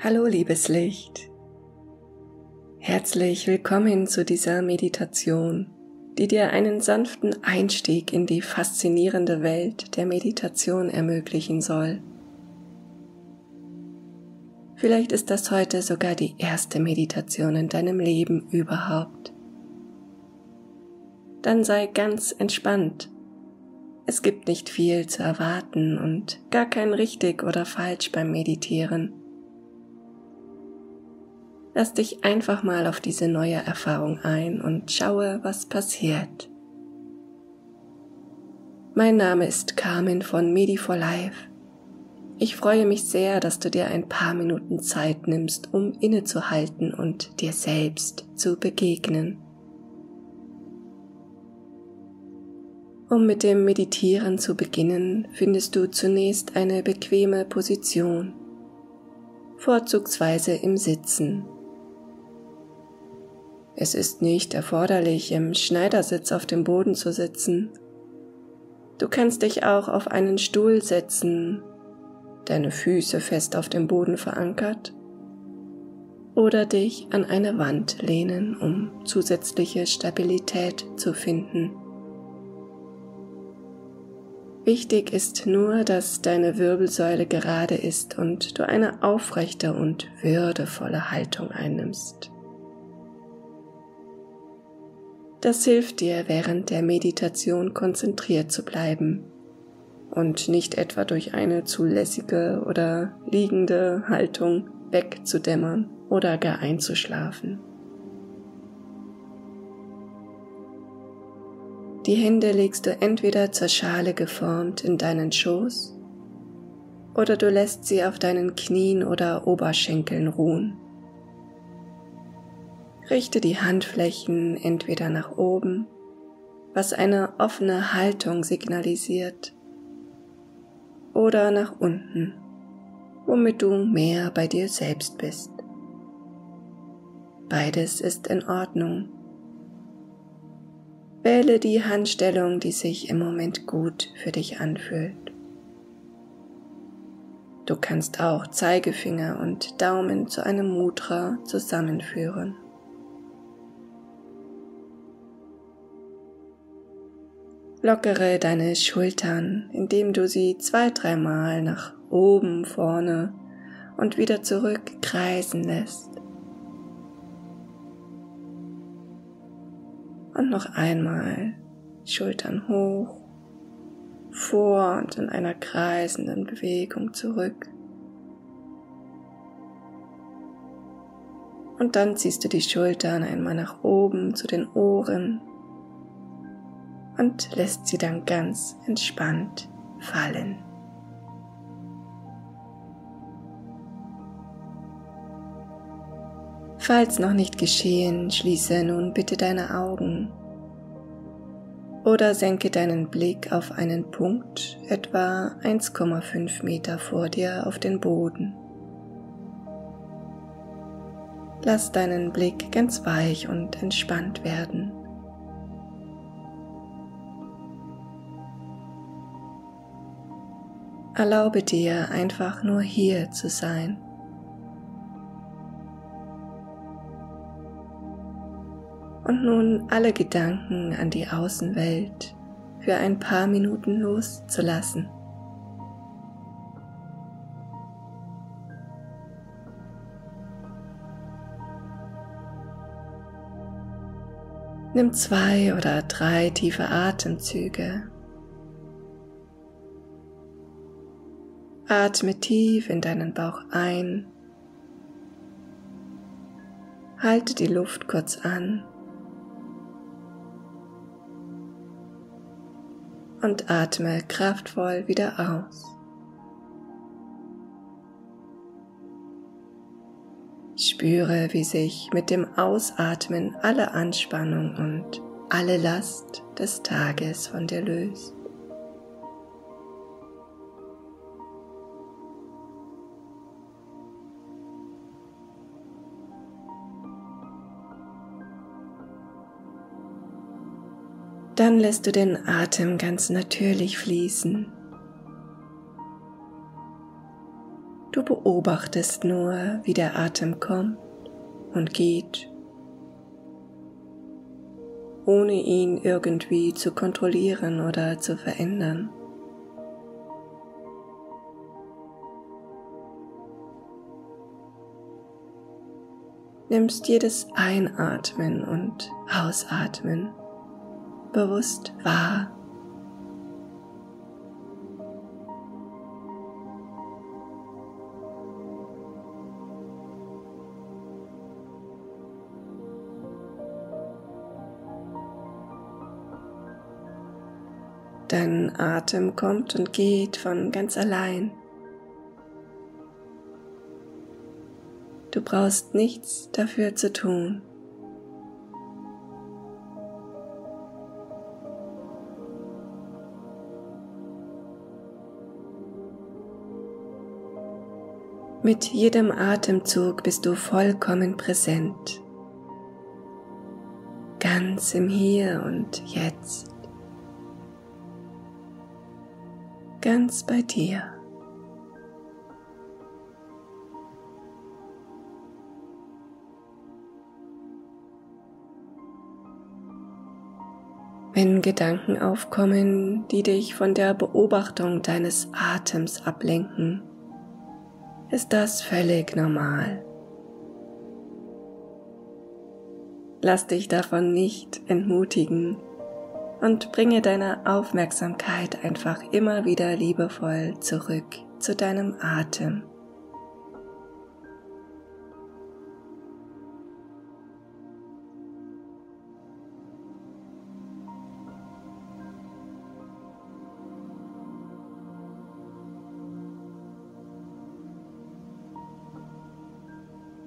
Hallo liebes Licht. Herzlich willkommen zu dieser Meditation, die dir einen sanften Einstieg in die faszinierende Welt der Meditation ermöglichen soll. Vielleicht ist das heute sogar die erste Meditation in deinem Leben überhaupt. Dann sei ganz entspannt. Es gibt nicht viel zu erwarten und gar kein richtig oder falsch beim Meditieren. Lass dich einfach mal auf diese neue Erfahrung ein und schaue, was passiert. Mein Name ist Carmen von Medi for Life. Ich freue mich sehr, dass du dir ein paar Minuten Zeit nimmst, um innezuhalten und dir selbst zu begegnen. Um mit dem Meditieren zu beginnen, findest du zunächst eine bequeme Position, vorzugsweise im Sitzen es ist nicht erforderlich, im Schneidersitz auf dem Boden zu sitzen. Du kannst dich auch auf einen Stuhl setzen, deine Füße fest auf dem Boden verankert oder dich an eine Wand lehnen, um zusätzliche Stabilität zu finden. Wichtig ist nur, dass deine Wirbelsäule gerade ist und du eine aufrechte und würdevolle Haltung einnimmst. Das hilft dir während der Meditation konzentriert zu bleiben und nicht etwa durch eine zulässige oder liegende Haltung wegzudämmern oder gar einzuschlafen. Die Hände legst du entweder zur Schale geformt in deinen Schoß oder du lässt sie auf deinen Knien oder Oberschenkeln ruhen. Richte die Handflächen entweder nach oben, was eine offene Haltung signalisiert, oder nach unten, womit du mehr bei dir selbst bist. Beides ist in Ordnung. Wähle die Handstellung, die sich im Moment gut für dich anfühlt. Du kannst auch Zeigefinger und Daumen zu einem Mudra zusammenführen. Lockere deine Schultern, indem du sie zwei, dreimal nach oben, vorne und wieder zurück kreisen lässt. Und noch einmal Schultern hoch, vor und in einer kreisenden Bewegung zurück. Und dann ziehst du die Schultern einmal nach oben zu den Ohren und lässt sie dann ganz entspannt fallen. Falls noch nicht geschehen, schließe nun bitte deine Augen oder senke deinen Blick auf einen Punkt etwa 1,5 Meter vor dir auf den Boden. Lass deinen Blick ganz weich und entspannt werden. Erlaube dir einfach nur hier zu sein. Und nun alle Gedanken an die Außenwelt für ein paar Minuten loszulassen. Nimm zwei oder drei tiefe Atemzüge Atme tief in deinen Bauch ein. Halte die Luft kurz an. Und atme kraftvoll wieder aus. Spüre, wie sich mit dem Ausatmen alle Anspannung und alle Last des Tages von dir löst. Dann lässt du den Atem ganz natürlich fließen. Du beobachtest nur, wie der Atem kommt und geht, ohne ihn irgendwie zu kontrollieren oder zu verändern. Nimmst jedes Einatmen und Ausatmen bewusst wahr. Dein Atem kommt und geht von ganz allein. Du brauchst nichts dafür zu tun. Mit jedem Atemzug bist du vollkommen präsent, ganz im Hier und Jetzt. ganz bei dir. Wenn Gedanken aufkommen, die dich von der Beobachtung deines Atems ablenken, ist das völlig normal. Lass dich davon nicht entmutigen und bringe deine Aufmerksamkeit einfach immer wieder liebevoll zurück zu deinem Atem.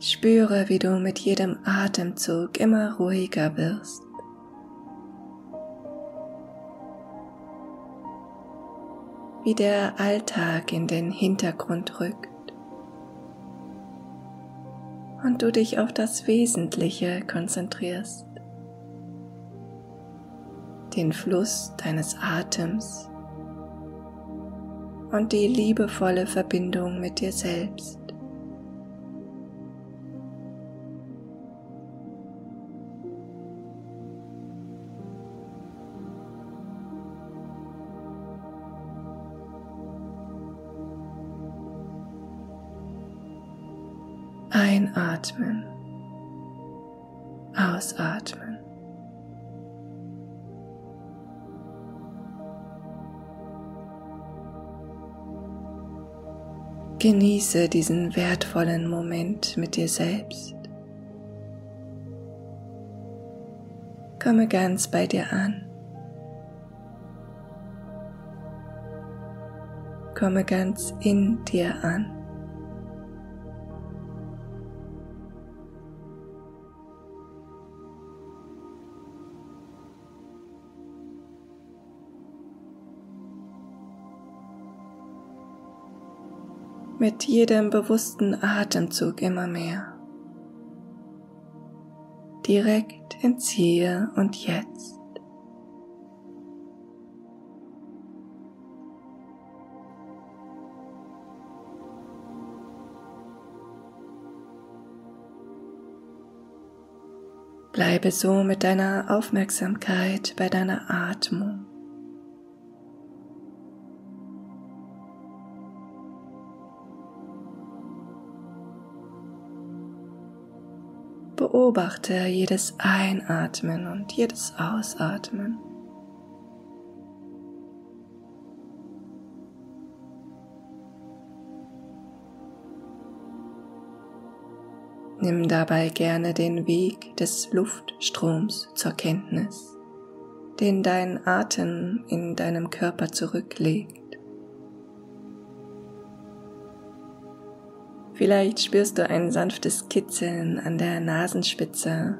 Spüre, wie du mit jedem Atemzug immer ruhiger wirst. wie der Alltag in den Hintergrund rückt und du dich auf das Wesentliche konzentrierst, den Fluss deines Atems und die liebevolle Verbindung mit dir selbst. Ausatmen. Genieße diesen wertvollen Moment mit dir selbst. Komme ganz bei dir an. Komme ganz in dir an. Mit jedem bewussten Atemzug immer mehr. Direkt ins Hier und Jetzt. Bleibe so mit deiner Aufmerksamkeit bei deiner Atmung. Beobachte jedes Einatmen und jedes Ausatmen. Nimm dabei gerne den Weg des Luftstroms zur Kenntnis, den dein Atem in deinem Körper zurücklegt. Vielleicht spürst du ein sanftes Kitzeln an der Nasenspitze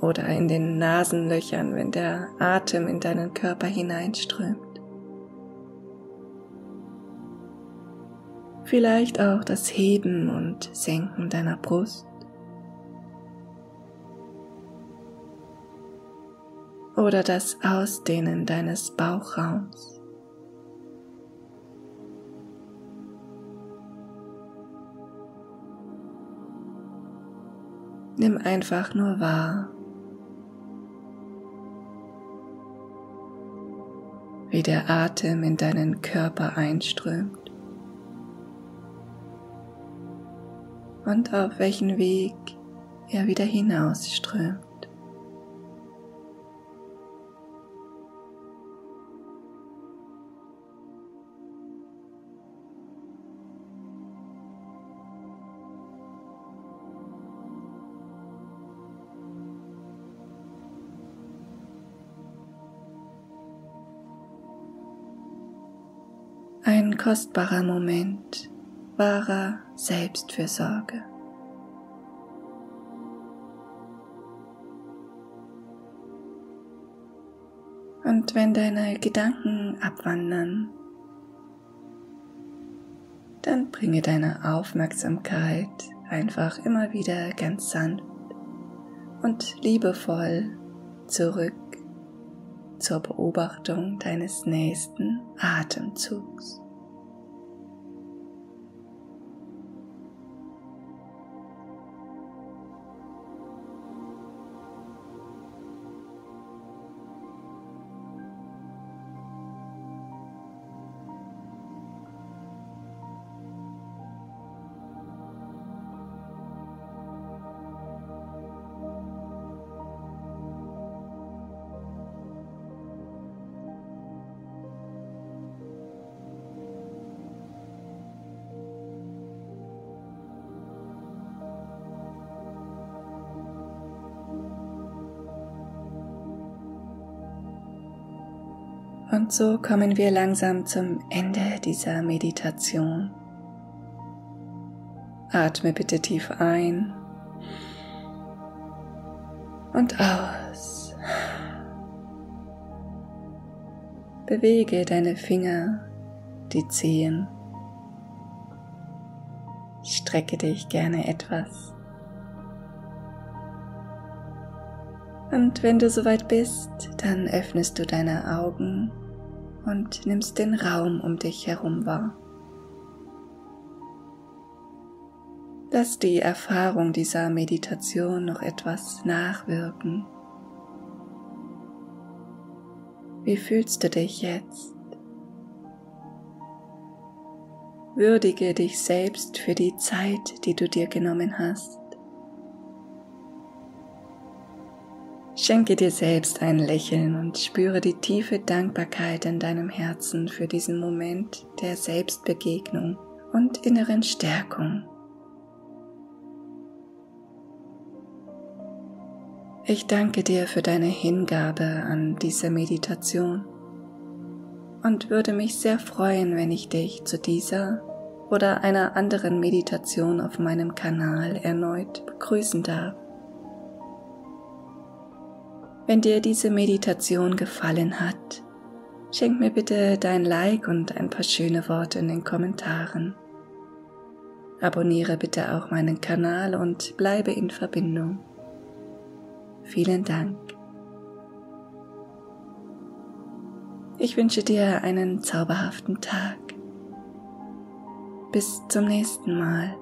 oder in den Nasenlöchern, wenn der Atem in deinen Körper hineinströmt. Vielleicht auch das Heben und Senken deiner Brust. Oder das Ausdehnen deines Bauchraums. Nimm einfach nur wahr, wie der Atem in deinen Körper einströmt und auf welchen Weg er wieder hinausströmt. Ein kostbarer Moment wahrer Selbstfürsorge. Und wenn deine Gedanken abwandern, dann bringe deine Aufmerksamkeit einfach immer wieder ganz sanft und liebevoll zurück zur Beobachtung deines nächsten Atemzugs. Und so kommen wir langsam zum Ende dieser Meditation. Atme bitte tief ein und aus. Bewege deine Finger, die Zehen. Strecke dich gerne etwas. Und wenn du soweit bist, dann öffnest du deine Augen und nimmst den Raum um dich herum wahr. Lass die Erfahrung dieser Meditation noch etwas nachwirken. Wie fühlst du dich jetzt? Würdige dich selbst für die Zeit, die du dir genommen hast. Schenke dir selbst ein Lächeln und spüre die tiefe Dankbarkeit in deinem Herzen für diesen Moment der Selbstbegegnung und inneren Stärkung. Ich danke dir für deine Hingabe an diese Meditation und würde mich sehr freuen, wenn ich dich zu dieser oder einer anderen Meditation auf meinem Kanal erneut begrüßen darf. Wenn dir diese Meditation gefallen hat, schenk mir bitte dein Like und ein paar schöne Worte in den Kommentaren. Abonniere bitte auch meinen Kanal und bleibe in Verbindung. Vielen Dank. Ich wünsche dir einen zauberhaften Tag. Bis zum nächsten Mal.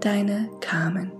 Deine Carmen.